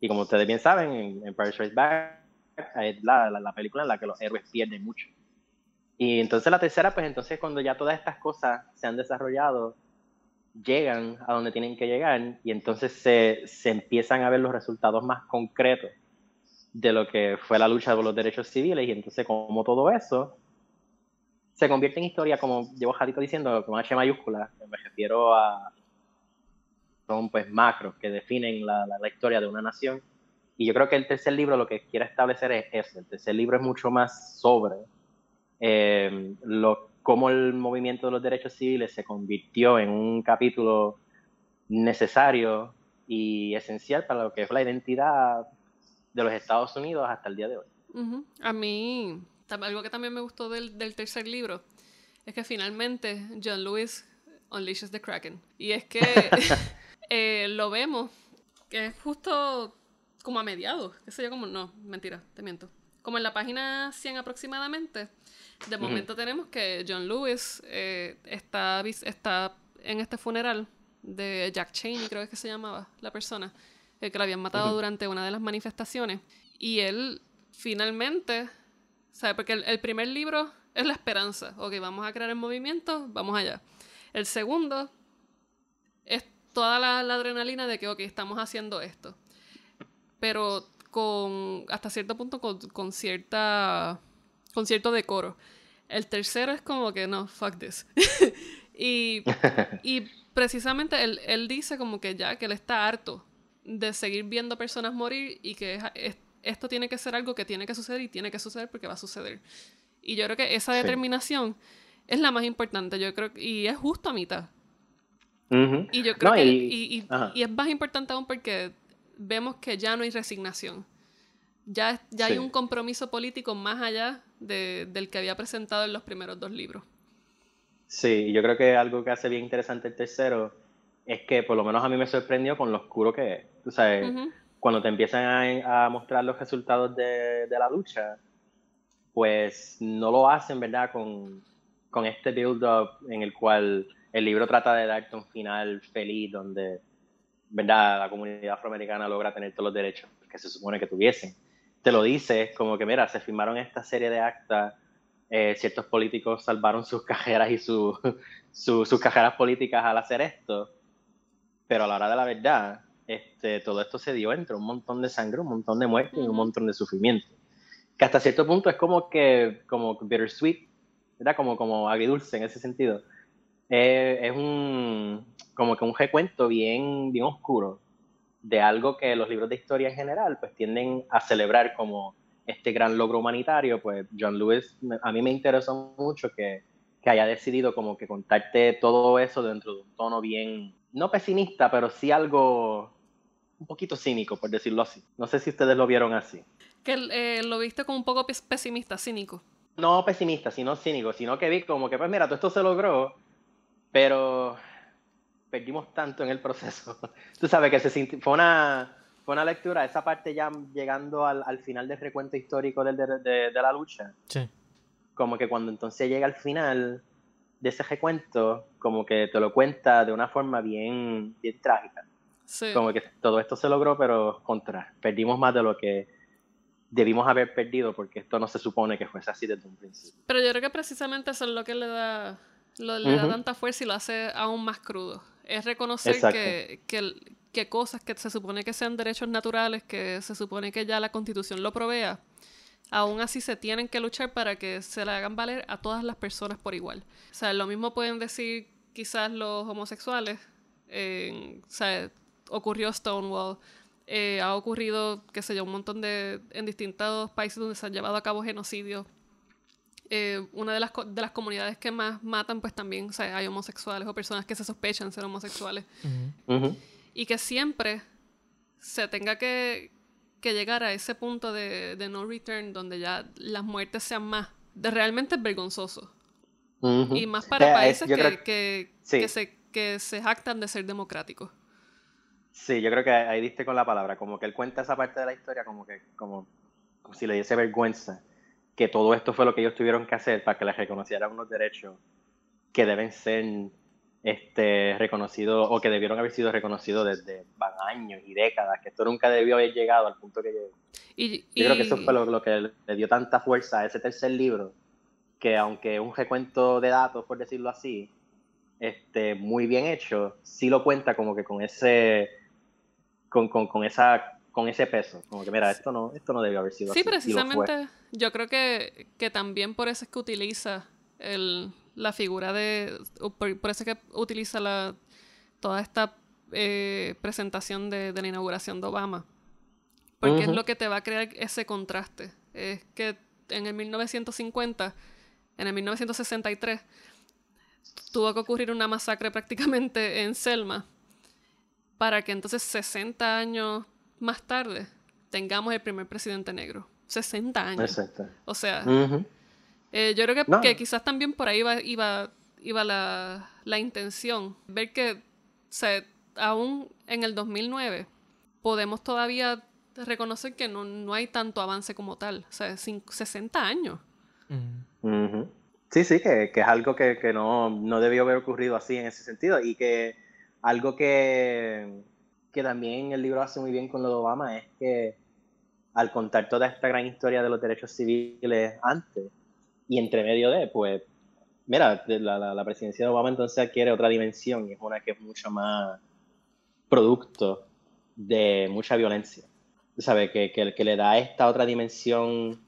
Y como ustedes bien saben, en Empire Strikes Back es la, la, la película en la que los héroes pierden mucho. Y entonces la tercera, pues entonces cuando ya todas estas cosas se han desarrollado, llegan a donde tienen que llegar y entonces se, se empiezan a ver los resultados más concretos de lo que fue la lucha por los derechos civiles y entonces como todo eso se convierte en historia, como llevo Jadito diciendo, con H mayúscula, me refiero a son pues macros que definen la, la, la, historia de una nación. Y yo creo que el tercer libro lo que quiere establecer es eso. El tercer libro es mucho más sobre eh, lo, cómo el movimiento de los derechos civiles se convirtió en un capítulo necesario y esencial para lo que es la identidad de los Estados Unidos hasta el día de hoy. A mí, algo que también me gustó del, tercer libro es que finalmente John Lewis unleashes the Kraken. Y es que *laughs* eh, lo vemos, que es justo como a mediados, qué sé yo, como, no, mentira, te miento. Como en la página 100 aproximadamente, de momento tenemos que John Lewis eh, está, está en este funeral de Jack Cheney, creo que se llamaba la persona, eh, que lo habían matado durante una de las manifestaciones. Y él finalmente, ¿sabe? Porque el, primer libro es la esperanza. Ok, vamos a crear el movimiento, vamos allá. El segundo es toda la, adrenalina de que, ok, estamos haciendo esto. Pero con, hasta cierto punto, con cierta con cierto decoro. El tercero es como que no, fuck this. *laughs* y, *laughs* y, precisamente él, él, dice como que ya, que él está harto de seguir viendo personas morir y que esto tiene que ser algo que tiene que suceder y tiene que suceder porque va a suceder. Y yo creo que esa determinación es la más importante, yo creo, y es justo a mitad. Y yo creo que, y, y es más importante aún porque vemos que ya no hay resignación. Ya, ya hay un compromiso político más allá de, del que había presentado en los primeros dos libros. Sí, yo creo que algo que hace bien interesante el tercero es que por lo menos a mí me sorprendió con lo oscuro que es. Tú sabes, cuando te empiezan a, mostrar los resultados de, de, la lucha, pues no lo hacen, ¿verdad? Con, con este build-up en el cual el libro trata de darte un final feliz donde, ¿verdad? La comunidad afroamericana logra tener todos los derechos que se supone que tuviesen. Te lo dice como que, mira, se firmaron esta serie de actas, eh, ciertos políticos salvaron sus cajeras y *laughs* sus cajeras políticas al hacer esto, pero a la hora de la verdad, este, todo esto se dio entre un montón de sangre, un montón de muerte y un montón de sufrimiento. Que hasta cierto punto es como que, como bittersweet, ¿verdad? Como, como agridulce en ese sentido. Eh, es un, como que un recuento bien, bien oscuro de algo que los libros de historia en general pues tienden a celebrar como este gran logro humanitario, pues John Lewis a mí me interesó mucho que, que haya decidido como que contarte todo eso dentro de un tono bien, no pesimista, pero sí algo un poquito cínico, por decirlo así. No sé si ustedes lo vieron así. Que eh, lo viste como un poco pesimista, cínico. No pesimista, sino cínico, sino que vi como que, pues mira, todo esto se logró, pero perdimos tanto en el proceso. *laughs* Tú sabes que se fue una fue una lectura, esa parte ya llegando al, al final del recuento histórico de, de, la lucha. Sí. Como que cuando entonces llega al final de ese recuento, como que te lo cuenta de una forma bien, bien trágica. Como que todo esto se logró, pero contra, perdimos más de lo que debimos haber perdido porque esto no se supone que fuese así desde un principio. Pero yo creo que precisamente eso es lo que le da, le da tanta fuerza y lo hace aún más crudo. Es reconocer que, que, que, cosas que se supone que sean derechos naturales, que se supone que ya la constitución lo provea, aún así se tienen que luchar para que se le hagan valer a todas las personas por igual. O sea, lo mismo pueden decir quizás los homosexuales, o sea, ocurrió Stonewall, eh, ha ocurrido, qué sé yo, un montón de, en distintos países donde se han llevado a cabo genocidios. Eh, una de las, de las comunidades que más matan, pues también o sea, hay homosexuales o personas que se sospechan ser homosexuales. Y que siempre se tenga que, que llegar a ese punto de, de, no return, donde ya las muertes sean más, de realmente vergonzoso. Y más para países que, que, que, se, que se jactan de ser democráticos. Sí, yo creo que ahí diste con la palabra, como que él cuenta esa parte de la historia como que, como, si le diese vergüenza, que todo esto fue lo que ellos tuvieron que hacer para que les reconocieran unos derechos que deben ser este, reconocidos o que debieron haber sido reconocidos desde años y décadas, que esto nunca debió haber llegado al punto que llegó. Y, Yo creo que eso fue lo, que le dio tanta fuerza a ese tercer libro, que aunque un recuento de datos, por decirlo así, este, muy bien hecho, sí lo cuenta como que con ese con, con, con, esa, con ese peso. Como que, mira, esto no, esto no debió haber sido así. Sí, precisamente. Yo creo que, que, también por eso es que utiliza el, la figura de. Por, eso es que utiliza la, toda esta eh, presentación de, de, la inauguración de Obama. Porque es lo que te va a crear ese contraste. Es que en el 1950, en el 1963, tuvo que ocurrir una masacre prácticamente en Selma para que entonces 60 años más tarde tengamos el primer presidente negro. 60 años. O sea, eh, yo creo que, quizás también por ahí iba, iba, iba la, la, intención. Ver que aún en el 2009 podemos todavía reconocer que no, no hay tanto avance como tal. O sea, 60 años. Sí, sí, que, que es algo que, que no, no, debió haber ocurrido así en ese sentido y que algo que, que también el libro hace muy bien con lo de Obama es que al contar toda esta gran historia de los derechos civiles antes y entre medio de, pues, mira, la, la, presidencia de Obama entonces adquiere otra dimensión y es una que es mucho más producto de mucha violencia. ¿Sabes? Que, que, que le da esta otra dimensión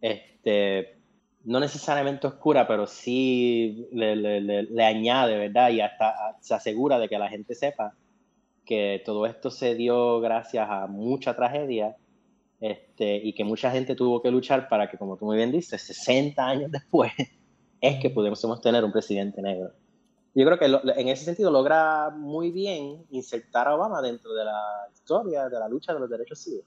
este, no necesariamente oscura, pero sí le, le, le, añade, ¿verdad? Y hasta se asegura de que la gente sepa que todo esto se dio gracias a mucha tragedia este, y que mucha gente tuvo que luchar para que, como tú muy bien dices, 60 años después *laughs* es que pudimos tener un presidente negro. Yo creo que en ese sentido logra muy bien insertar a Obama dentro de la historia de la lucha de los derechos civiles.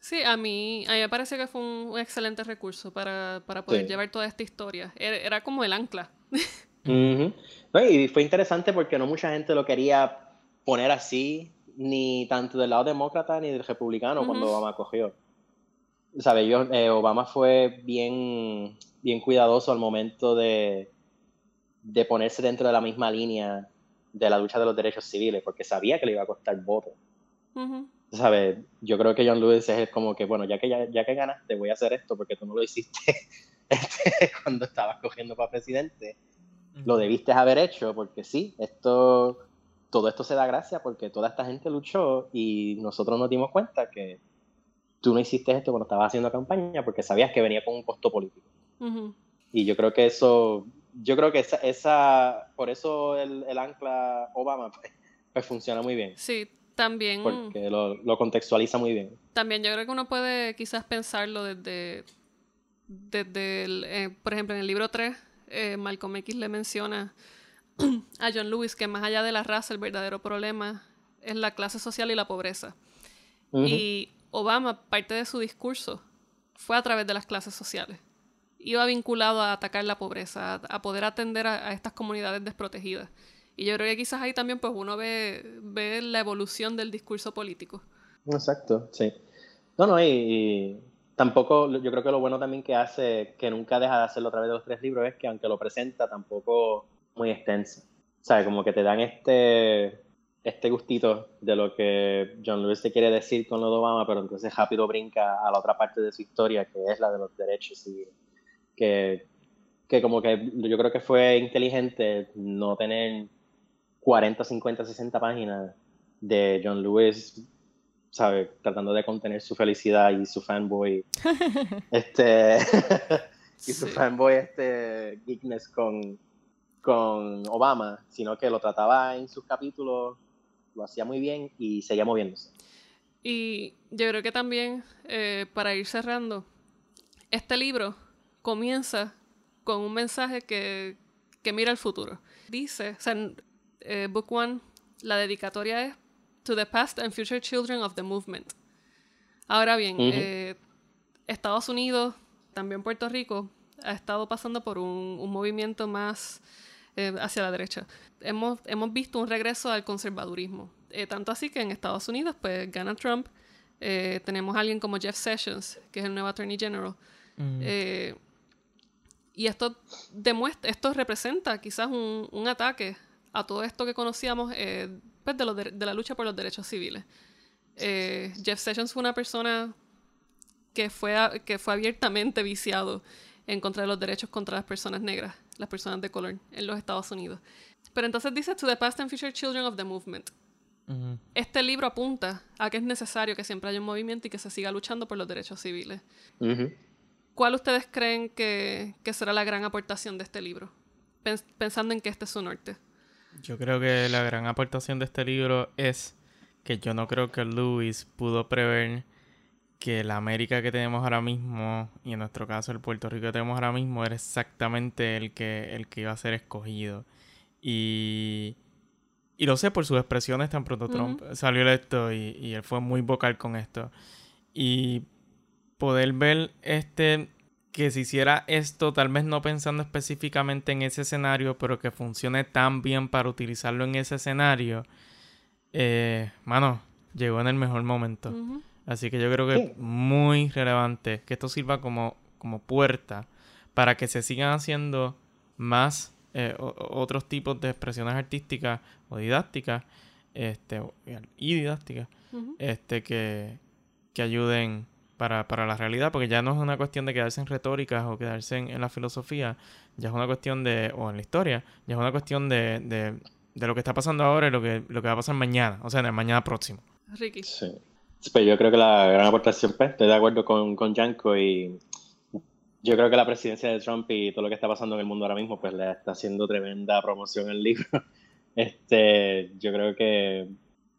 Sí, a mí, a mí me parece que fue un, excelente recurso para, poder llevar toda esta historia. Era, como el ancla. *laughs* y fue interesante porque no mucha gente lo quería poner así ni tanto del lado demócrata ni del republicano cuando Obama cogió. ¿Sabe? Yo, eh, Obama fue bien, bien cuidadoso al momento de, de ponerse dentro de la misma línea de la lucha de los derechos civiles, porque sabía que le iba a costar voto. ¿Sabes? Yo creo que John Lewis es como que, bueno, ya que, ya, ya que ganaste, voy a hacer esto porque tú no lo hiciste *laughs* este, cuando estabas cogiendo para presidente. Lo debiste haber hecho porque sí, esto, todo esto se da gracias porque toda esta gente luchó y nosotros nos dimos cuenta que tú no hiciste esto cuando estabas haciendo campaña porque sabías que venía con un costo político. Y yo creo que eso, yo creo que esa, esa por eso el, el ancla Obama pues, pues, funciona muy bien. Sí, también. Porque lo, lo, contextualiza muy bien. También yo creo que uno puede quizás pensarlo desde, desde el, eh, por ejemplo, en el libro 3, eh, Malcolm X le menciona *clears throat* a John Lewis que más allá de la raza el verdadero problema es la clase social y la pobreza. Y Obama, parte de su discurso fue a través de las clases sociales. Iba vinculado a atacar la pobreza, a, poder atender a, estas comunidades desprotegidas. Y yo creo que quizás ahí también pues uno ve, ve la evolución del discurso político. Exacto, sí. No, no, y, tampoco, yo creo que lo bueno también que hace, que nunca deja de hacerlo a través de los tres libros, es que aunque lo presenta, tampoco muy extenso. O sea, como que te dan este, este gustito de lo que John Lewis te quiere decir con lo de Obama, pero entonces rápido brinca a la otra parte de su historia, que es la de los derechos y que, que como que yo creo que fue inteligente no tener 40, 50, 60 páginas de John Lewis, ¿sabe? Tratando de contener su felicidad y su fanboy, *laughs* este, *laughs* y su fanboy, este, geekness con, con Obama, sino que lo trataba en sus capítulos lo hacía muy bien y seguía moviéndose. Y yo creo que también, eh, para ir cerrando, este libro comienza con un mensaje que, que mira el futuro. Dice, o sea, eh, Book One, la dedicatoria es To the Past and Future Children of the Movement. Ahora bien, eh, Estados Unidos, también Puerto Rico, ha estado pasando por un, un movimiento más hacia la derecha hemos, hemos visto un regreso al conservadurismo. Eh, tanto así que en Estados Unidos, pues gana Trump. Eh, tenemos a alguien como Jeff Sessions, que es el nuevo Attorney General. Mm. Eh, y esto demuestra, esto representa quizás un, un, ataque a todo esto que conocíamos pues de, de, la lucha por los derechos civiles. Jeff Sessions fue una persona que fue, que fue abiertamente viciado en contra de los derechos contra las personas negras, las personas de color en los Estados Unidos. Pero entonces dice To the Past and Future Children of the Movement. Este libro apunta a que es necesario que siempre haya un movimiento y que se siga luchando por los derechos civiles. ¿Cuál ustedes creen que, que, será la gran aportación de este libro? pensando en que este es su norte. Yo creo que la gran aportación de este libro es que yo no creo que Lewis pudo prever que la América que tenemos ahora mismo, y en nuestro caso el Puerto Rico que tenemos ahora mismo, era exactamente el que, el que iba a ser escogido. Y, y lo sé por sus expresiones tan pronto Trump salió electo y, y él fue muy vocal con esto. Y poder ver este que se hiciera esto, tal vez no pensando específicamente en ese escenario, pero que funcione tan bien para utilizarlo en ese escenario, eh, mano, llegó en el mejor momento. Así que yo creo que es muy relevante que esto sirva como, como puerta para que se sigan haciendo más eh, otros tipos de expresiones artísticas o didácticas este, y didácticas este, que, que ayuden para, para, la realidad, porque ya no es una cuestión de quedarse en retóricas o quedarse en, la filosofía, ya es una cuestión de, o en la historia, ya es una cuestión de, de, de, lo que está pasando ahora y lo que, lo que va a pasar mañana, o sea, en el mañana próximo. Ricky. Sí. Pues yo creo que la gran aportación, pues, estoy de acuerdo con, con Janko y yo creo que la presidencia de Trump y todo lo que está pasando en el mundo ahora mismo, pues le está haciendo tremenda promoción al libro. *laughs* Este, yo creo que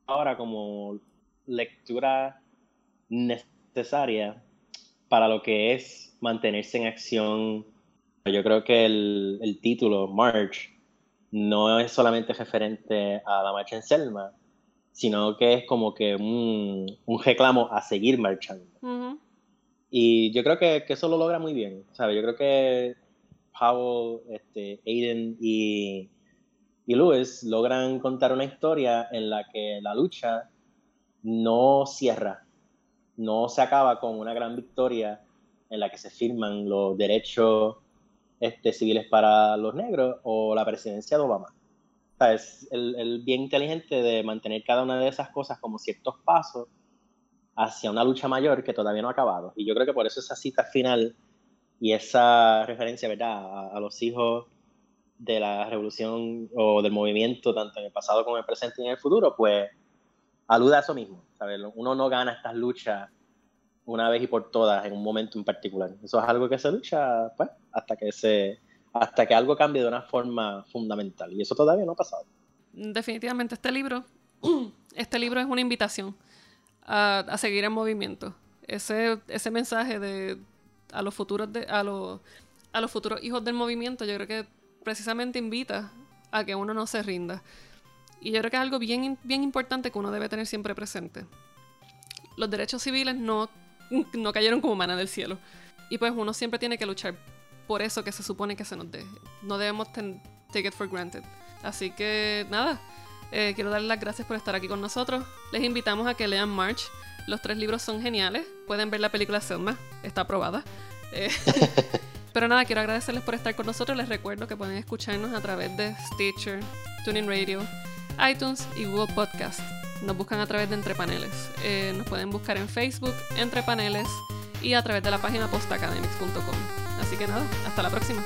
ahora como lectura necesaria para lo que es mantenerse en acción, yo creo que el, el título, March, no es solamente referente a la marcha en Selma, sino que es como que un, un reclamo a seguir marchando. Y yo creo que, que, eso lo logra muy bien, ¿sabes? Yo creo que Powell, este, Aiden y, y Lewis logran contar una historia en la que la lucha no cierra, no se acaba con una gran victoria en la que se firman los derechos este, civiles para los negros o la presidencia de Obama. Es el, el, bien inteligente de mantener cada una de esas cosas como ciertos pasos hacia una lucha mayor que todavía no ha acabado. Y yo creo que por eso esa cita final y esa referencia, ¿verdad?, a, los hijos de la revolución o del movimiento, tanto en el pasado como en el presente y en el futuro, pues aluda a eso mismo. ¿sabes? Uno no gana estas luchas una vez y por todas en un momento en particular. Eso es algo que se lucha pues, hasta que se hasta que algo cambie de una forma fundamental y eso todavía no ha pasado. Definitivamente este libro *clears throat* este libro es una invitación a, seguir en movimiento. Ese, ese mensaje de a los futuros de, a los, a los futuros hijos del movimiento, yo creo que precisamente invita a que uno no se rinda. Y yo creo que es algo bien, bien importante que uno debe tener siempre presente. Los derechos civiles no, *laughs* no cayeron como mana del cielo. Y pues uno siempre tiene que luchar por eso que se supone que se nos dé. No debemos take it for granted. Así que nada, eh, quiero darles las gracias por estar aquí con nosotros. Les invitamos a que lean March. Los tres libros son geniales. Pueden ver la película Selma, está aprobada. Eh, *laughs* pero nada, quiero agradecerles por estar con nosotros. Les recuerdo que pueden escucharnos a través de Stitcher, Tuning Radio, iTunes y Google Podcast. Nos buscan a través de Entre Paneles. Eh, nos pueden buscar en Facebook, Entre Paneles y a través de la página postacademics.com. Así que nada, hasta la próxima.